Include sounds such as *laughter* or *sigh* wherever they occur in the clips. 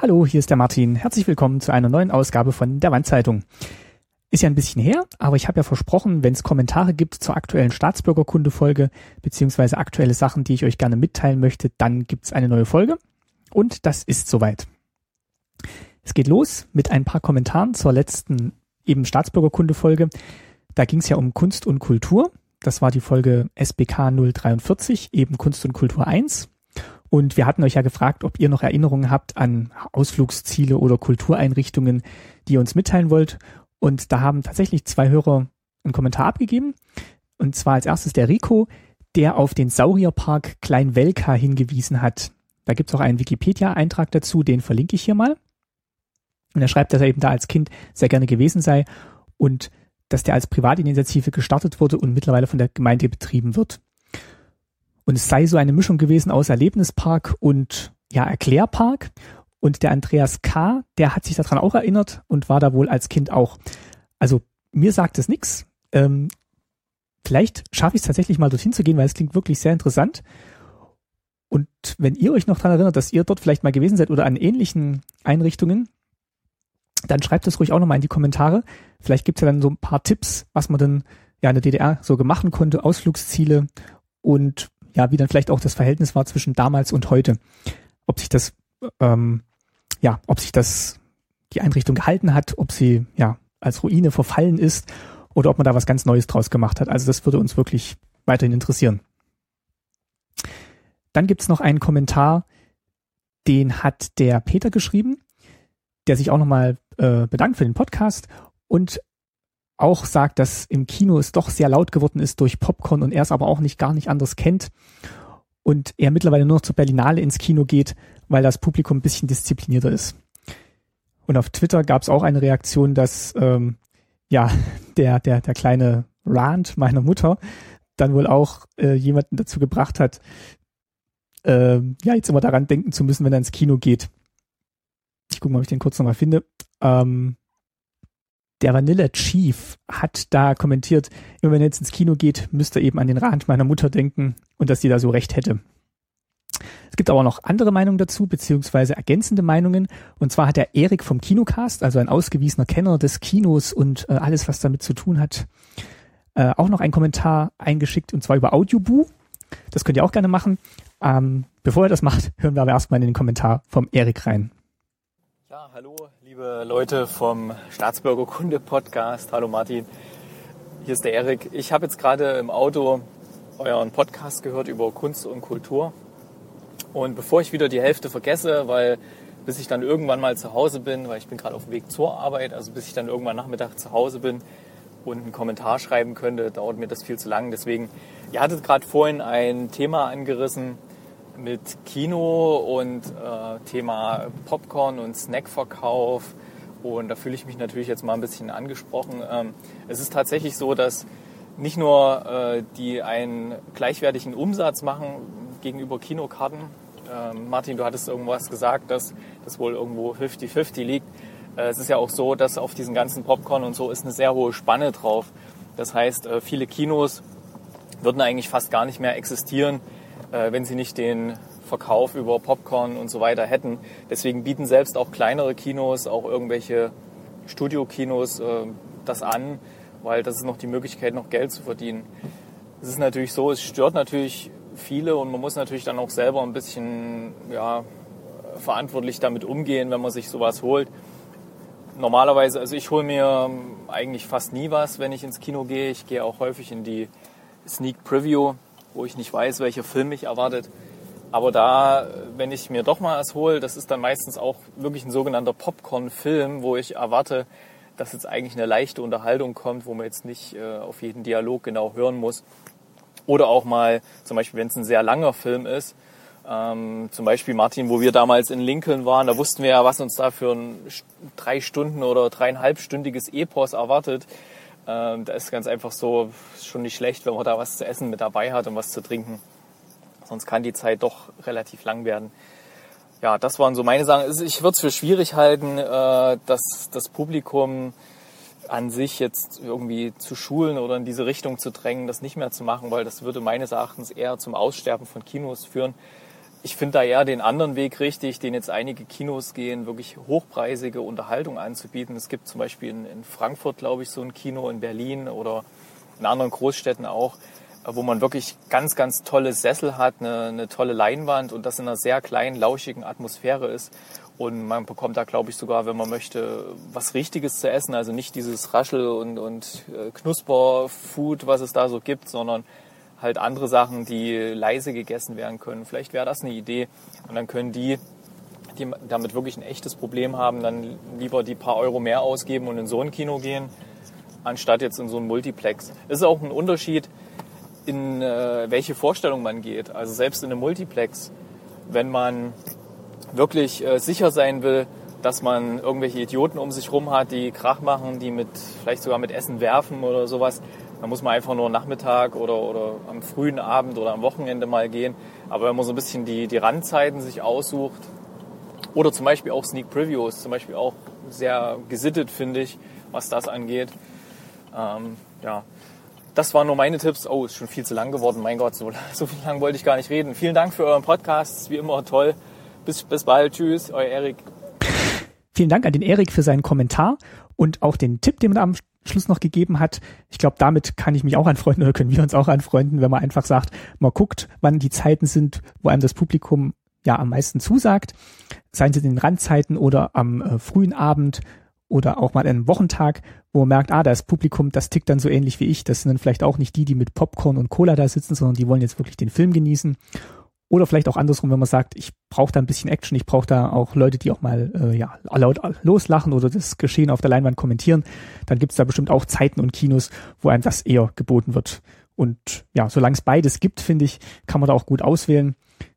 Hallo, hier ist der Martin. Herzlich willkommen zu einer neuen Ausgabe von der Wandzeitung. Ist ja ein bisschen her, aber ich habe ja versprochen, wenn es Kommentare gibt zur aktuellen Staatsbürgerkunde-Folge beziehungsweise aktuelle Sachen, die ich euch gerne mitteilen möchte, dann gibt es eine neue Folge. Und das ist soweit. Es geht los mit ein paar Kommentaren zur letzten eben Staatsbürgerkunde-Folge. Da ging es ja um Kunst und Kultur. Das war die Folge SBK 043, eben Kunst und Kultur 1. Und wir hatten euch ja gefragt, ob ihr noch Erinnerungen habt an Ausflugsziele oder Kultureinrichtungen, die ihr uns mitteilen wollt. Und da haben tatsächlich zwei Hörer einen Kommentar abgegeben. Und zwar als erstes der Rico, der auf den Saurierpark Kleinwelka hingewiesen hat. Da gibt's auch einen Wikipedia-Eintrag dazu, den verlinke ich hier mal. Und er schreibt, dass er eben da als Kind sehr gerne gewesen sei und dass der als Privatinitiative gestartet wurde und mittlerweile von der Gemeinde betrieben wird. Und es sei so eine Mischung gewesen aus Erlebnispark und ja, Erklärpark. Und der Andreas K., der hat sich daran auch erinnert und war da wohl als Kind auch. Also mir sagt es nichts. Ähm, vielleicht schaffe ich es tatsächlich mal dorthin zu gehen, weil es klingt wirklich sehr interessant. Und wenn ihr euch noch daran erinnert, dass ihr dort vielleicht mal gewesen seid oder an ähnlichen Einrichtungen, dann schreibt es ruhig auch nochmal in die Kommentare. Vielleicht gibt es ja dann so ein paar Tipps, was man dann ja in der DDR so gemacht konnte, Ausflugsziele und ja, wie dann vielleicht auch das Verhältnis war zwischen damals und heute. Ob sich das, ähm, ja, ob sich das die Einrichtung gehalten hat, ob sie ja als Ruine verfallen ist oder ob man da was ganz Neues draus gemacht hat. Also das würde uns wirklich weiterhin interessieren. Dann gibt's noch einen Kommentar, den hat der Peter geschrieben, der sich auch nochmal äh, bedankt für den Podcast und auch sagt, dass im Kino es doch sehr laut geworden ist durch Popcorn und er es aber auch nicht gar nicht anders kennt und er mittlerweile nur noch zur Berlinale ins Kino geht, weil das Publikum ein bisschen disziplinierter ist. Und auf Twitter gab es auch eine Reaktion, dass ähm, ja *laughs* der der der kleine Rant meiner Mutter dann wohl auch äh, jemanden dazu gebracht hat, äh, ja jetzt immer daran denken zu müssen, wenn er ins Kino geht. Ich gucke mal, ob ich den kurz nochmal finde. Ähm, der Vanilla Chief hat da kommentiert, immer wenn er jetzt ins Kino geht, müsste er eben an den Rand meiner Mutter denken und dass sie da so recht hätte. Es gibt aber noch andere Meinungen dazu, beziehungsweise ergänzende Meinungen. Und zwar hat der Erik vom Kinocast, also ein ausgewiesener Kenner des Kinos und äh, alles, was damit zu tun hat, äh, auch noch einen Kommentar eingeschickt, und zwar über Audioboo. Das könnt ihr auch gerne machen. Ähm, bevor er das macht, hören wir aber erstmal in den Kommentar vom Erik rein. Ja, hallo, liebe Leute vom Staatsbürgerkunde-Podcast. Hallo Martin, hier ist der Erik. Ich habe jetzt gerade im Auto euren Podcast gehört über Kunst und Kultur. Und bevor ich wieder die Hälfte vergesse, weil bis ich dann irgendwann mal zu Hause bin, weil ich bin gerade auf dem Weg zur Arbeit, also bis ich dann irgendwann Nachmittag zu Hause bin und einen Kommentar schreiben könnte, dauert mir das viel zu lang. Deswegen, ihr hattet gerade vorhin ein Thema angerissen, mit Kino und äh, Thema Popcorn und Snackverkauf. Und da fühle ich mich natürlich jetzt mal ein bisschen angesprochen. Ähm, es ist tatsächlich so, dass nicht nur äh, die einen gleichwertigen Umsatz machen gegenüber Kinokarten. Ähm, Martin, du hattest irgendwas gesagt, dass das wohl irgendwo 50-50 liegt. Äh, es ist ja auch so, dass auf diesen ganzen Popcorn und so ist eine sehr hohe Spanne drauf. Das heißt, äh, viele Kinos würden eigentlich fast gar nicht mehr existieren, wenn sie nicht den Verkauf über Popcorn und so weiter hätten. Deswegen bieten selbst auch kleinere Kinos, auch irgendwelche Studiokinos äh, das an, weil das ist noch die Möglichkeit, noch Geld zu verdienen. Es ist natürlich so, es stört natürlich viele und man muss natürlich dann auch selber ein bisschen ja, verantwortlich damit umgehen, wenn man sich sowas holt. Normalerweise, also ich hole mir eigentlich fast nie was, wenn ich ins Kino gehe. Ich gehe auch häufig in die Sneak Preview wo ich nicht weiß, welcher Film mich erwartet. Aber da, wenn ich mir doch mal was hole, das ist dann meistens auch wirklich ein sogenannter Popcorn-Film, wo ich erwarte, dass jetzt eigentlich eine leichte Unterhaltung kommt, wo man jetzt nicht äh, auf jeden Dialog genau hören muss. Oder auch mal, zum Beispiel, wenn es ein sehr langer Film ist, ähm, zum Beispiel Martin, wo wir damals in Lincoln waren, da wussten wir ja, was uns da für ein drei Stunden oder dreieinhalbstündiges Epos erwartet. Ähm, da ist ganz einfach so schon nicht schlecht, wenn man da was zu essen mit dabei hat und was zu trinken. Sonst kann die Zeit doch relativ lang werden. Ja, das waren so meine Sachen. Ich würde es für schwierig halten, äh, dass das Publikum an sich jetzt irgendwie zu schulen oder in diese Richtung zu drängen, das nicht mehr zu machen, weil das würde meines Erachtens eher zum Aussterben von Kinos führen. Ich finde da eher den anderen Weg richtig, den jetzt einige Kinos gehen, wirklich hochpreisige Unterhaltung anzubieten. Es gibt zum Beispiel in, in Frankfurt, glaube ich, so ein Kino, in Berlin oder in anderen Großstädten auch, wo man wirklich ganz, ganz tolle Sessel hat, eine, eine tolle Leinwand und das in einer sehr kleinen, lauschigen Atmosphäre ist. Und man bekommt da, glaube ich, sogar, wenn man möchte, was Richtiges zu essen. Also nicht dieses Raschel- und, und äh, Knusperfood, was es da so gibt, sondern halt andere Sachen, die leise gegessen werden können. Vielleicht wäre das eine Idee. Und dann können die, die damit wirklich ein echtes Problem haben, dann lieber die paar Euro mehr ausgeben und in so ein Kino gehen, anstatt jetzt in so ein Multiplex. Es ist auch ein Unterschied, in äh, welche Vorstellung man geht. Also selbst in einem Multiplex, wenn man wirklich äh, sicher sein will, dass man irgendwelche Idioten um sich rum hat, die Krach machen, die mit vielleicht sogar mit Essen werfen oder sowas, dann muss man einfach nur Nachmittag oder, oder am frühen Abend oder am Wochenende mal gehen. Aber wenn man so ein bisschen die, die Randzeiten sich aussucht oder zum Beispiel auch Sneak Previews, zum Beispiel auch sehr gesittet, finde ich, was das angeht. Ähm, ja, das waren nur meine Tipps. Oh, ist schon viel zu lang geworden. Mein Gott, so, *laughs* so viel lang wollte ich gar nicht reden. Vielen Dank für euren Podcast. Wie immer toll. Bis, bis bald. Tschüss, euer Erik. Vielen Dank an den Erik für seinen Kommentar und auch den Tipp, den er am Schluss noch gegeben hat. Ich glaube, damit kann ich mich auch anfreunden oder können wir uns auch anfreunden, wenn man einfach sagt, man guckt, wann die Zeiten sind, wo einem das Publikum ja am meisten zusagt. Seien sie in den Randzeiten oder am äh, frühen Abend oder auch mal an einem Wochentag, wo man merkt, ah, das Publikum, das tickt dann so ähnlich wie ich. Das sind dann vielleicht auch nicht die, die mit Popcorn und Cola da sitzen, sondern die wollen jetzt wirklich den Film genießen. Oder vielleicht auch andersrum, wenn man sagt, ich brauche da ein bisschen Action, ich brauche da auch Leute, die auch mal äh, ja, laut loslachen oder das Geschehen auf der Leinwand kommentieren, dann gibt es da bestimmt auch Zeiten und Kinos, wo einem das eher geboten wird. Und ja, solange es beides gibt, finde ich, kann man da auch gut auswählen.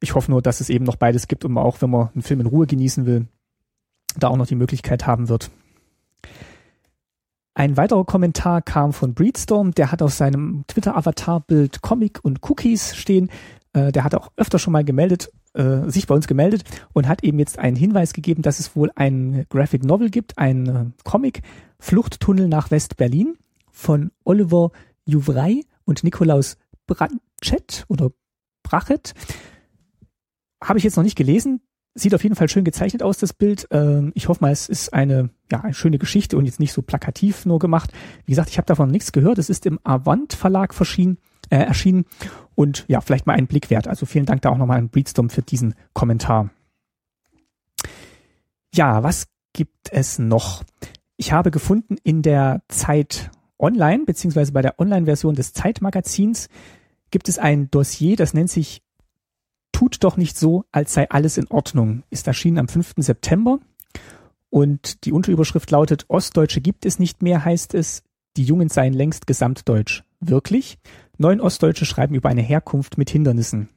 Ich hoffe nur, dass es eben noch beides gibt und man auch, wenn man einen Film in Ruhe genießen will, da auch noch die Möglichkeit haben wird. Ein weiterer Kommentar kam von Breedstorm, der hat auf seinem Twitter-Avatar-Bild Comic und Cookies stehen. Äh, der hat auch öfter schon mal gemeldet, äh, sich bei uns gemeldet und hat eben jetzt einen Hinweis gegeben, dass es wohl ein Graphic Novel gibt, ein äh, Comic, Fluchttunnel nach West-Berlin von Oliver Juvrey und Nikolaus Branchett oder Brachet. Habe ich jetzt noch nicht gelesen. Sieht auf jeden Fall schön gezeichnet aus, das Bild. Ähm, ich hoffe mal, es ist eine, ja, eine schöne Geschichte und jetzt nicht so plakativ nur gemacht. Wie gesagt, ich habe davon nichts gehört. Es ist im Avant Verlag verschieden, äh, erschienen und ja, vielleicht mal einen Blick wert. Also vielen Dank da auch nochmal an Breedstorm für diesen Kommentar. Ja, was gibt es noch? Ich habe gefunden in der Zeit Online, beziehungsweise bei der Online-Version des Zeitmagazins, gibt es ein Dossier, das nennt sich Tut doch nicht so, als sei alles in Ordnung. Ist erschienen am 5. September. Und die Unterüberschrift lautet, Ostdeutsche gibt es nicht mehr, heißt es, die Jungen seien längst gesamtdeutsch. Wirklich? Neun Ostdeutsche schreiben über eine Herkunft mit Hindernissen.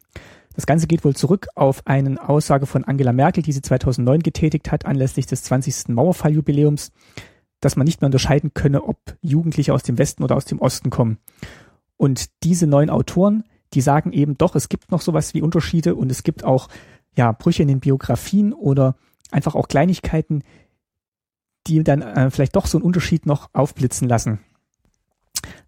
Das Ganze geht wohl zurück auf eine Aussage von Angela Merkel, die sie 2009 getätigt hat, anlässlich des 20. Mauerfalljubiläums, dass man nicht mehr unterscheiden könne, ob Jugendliche aus dem Westen oder aus dem Osten kommen. Und diese neun Autoren, die sagen eben doch, es gibt noch sowas wie Unterschiede und es gibt auch ja Brüche in den Biografien oder einfach auch Kleinigkeiten, die dann äh, vielleicht doch so einen Unterschied noch aufblitzen lassen.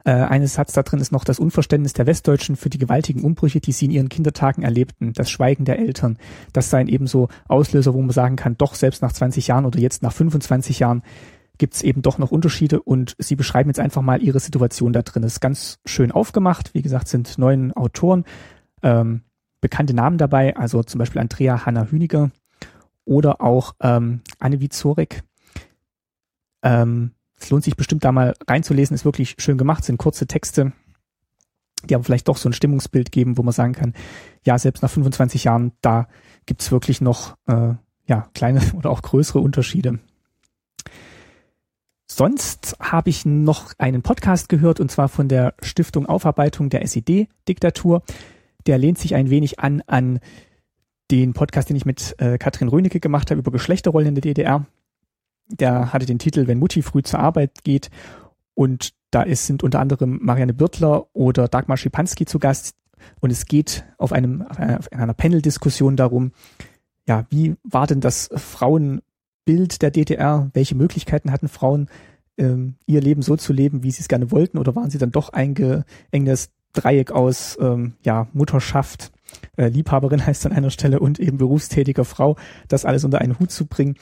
Äh, eines Satz da drin ist noch das Unverständnis der Westdeutschen für die gewaltigen Umbrüche, die sie in ihren Kindertagen erlebten, das Schweigen der Eltern. Das seien eben so Auslöser, wo man sagen kann, doch selbst nach 20 Jahren oder jetzt nach 25 Jahren gibt es eben doch noch Unterschiede und sie beschreiben jetzt einfach mal ihre Situation da drin. Das ist ganz schön aufgemacht. Wie gesagt, sind neun Autoren, ähm, bekannte Namen dabei, also zum Beispiel Andrea Hanna Hüniger oder auch ähm, Anne Wizorek. Ähm, es lohnt sich bestimmt da mal reinzulesen, ist wirklich schön gemacht, sind kurze Texte, die aber vielleicht doch so ein Stimmungsbild geben, wo man sagen kann, ja, selbst nach 25 Jahren, da gibt's wirklich noch äh, ja, kleine *laughs* oder auch größere Unterschiede. Sonst habe ich noch einen Podcast gehört und zwar von der Stiftung Aufarbeitung der SED-Diktatur. Der lehnt sich ein wenig an an den Podcast, den ich mit äh, Katrin Rönecke gemacht habe über Geschlechterrollen in der DDR der hatte den Titel Wenn Mutti früh zur Arbeit geht und da ist, sind unter anderem Marianne Birtler oder Dagmar Schipanski zu Gast und es geht auf einem auf einer Panel-Diskussion darum, ja, wie war denn das Frauenbild der DDR? Welche Möglichkeiten hatten Frauen, ähm, ihr Leben so zu leben, wie sie es gerne wollten, oder waren sie dann doch eingeengt Dreieck aus ähm, ja, Mutterschaft, äh, Liebhaberin *laughs* heißt an einer Stelle und eben berufstätiger Frau, das alles unter einen Hut zu bringen.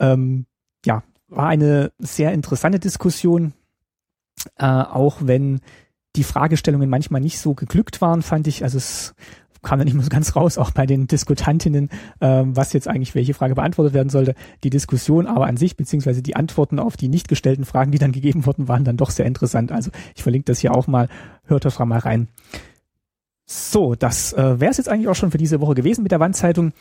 Ähm, ja, war eine sehr interessante Diskussion, äh, auch wenn die Fragestellungen manchmal nicht so geglückt waren, fand ich. Also es kam dann nicht mehr so ganz raus, auch bei den Diskutantinnen, ähm, was jetzt eigentlich welche Frage beantwortet werden sollte. Die Diskussion aber an sich, beziehungsweise die Antworten auf die nicht gestellten Fragen, die dann gegeben wurden, waren dann doch sehr interessant. Also ich verlinke das hier auch mal, hört da mal rein. So, das äh, wäre es jetzt eigentlich auch schon für diese Woche gewesen mit der Wandzeitung.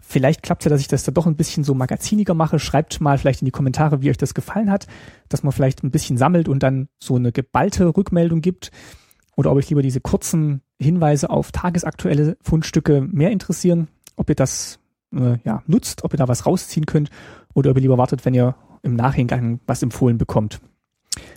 Vielleicht klappt ja, dass ich das da doch ein bisschen so magaziniger mache. Schreibt mal vielleicht in die Kommentare, wie euch das gefallen hat, dass man vielleicht ein bisschen sammelt und dann so eine geballte Rückmeldung gibt. Oder ob euch lieber diese kurzen Hinweise auf tagesaktuelle Fundstücke mehr interessieren, ob ihr das äh, ja, nutzt, ob ihr da was rausziehen könnt oder ob ihr lieber wartet, wenn ihr im Nachhinein was empfohlen bekommt.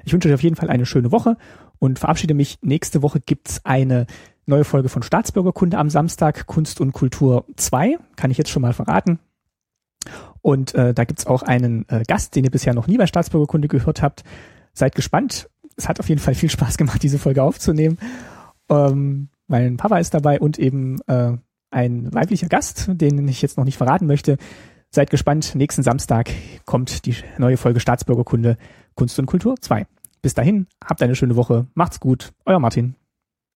Ich wünsche euch auf jeden Fall eine schöne Woche und verabschiede mich. Nächste Woche gibt's eine neue Folge von Staatsbürgerkunde am Samstag, Kunst und Kultur 2, kann ich jetzt schon mal verraten. Und äh, da gibt's auch einen äh, Gast, den ihr bisher noch nie bei Staatsbürgerkunde gehört habt. Seid gespannt. Es hat auf jeden Fall viel Spaß gemacht, diese Folge aufzunehmen. Ähm, mein Papa ist dabei und eben äh, ein weiblicher Gast, den ich jetzt noch nicht verraten möchte. Seid gespannt. Nächsten Samstag kommt die neue Folge Staatsbürgerkunde Kunst und Kultur 2. Bis dahin, habt eine schöne Woche. Macht's gut. Euer Martin.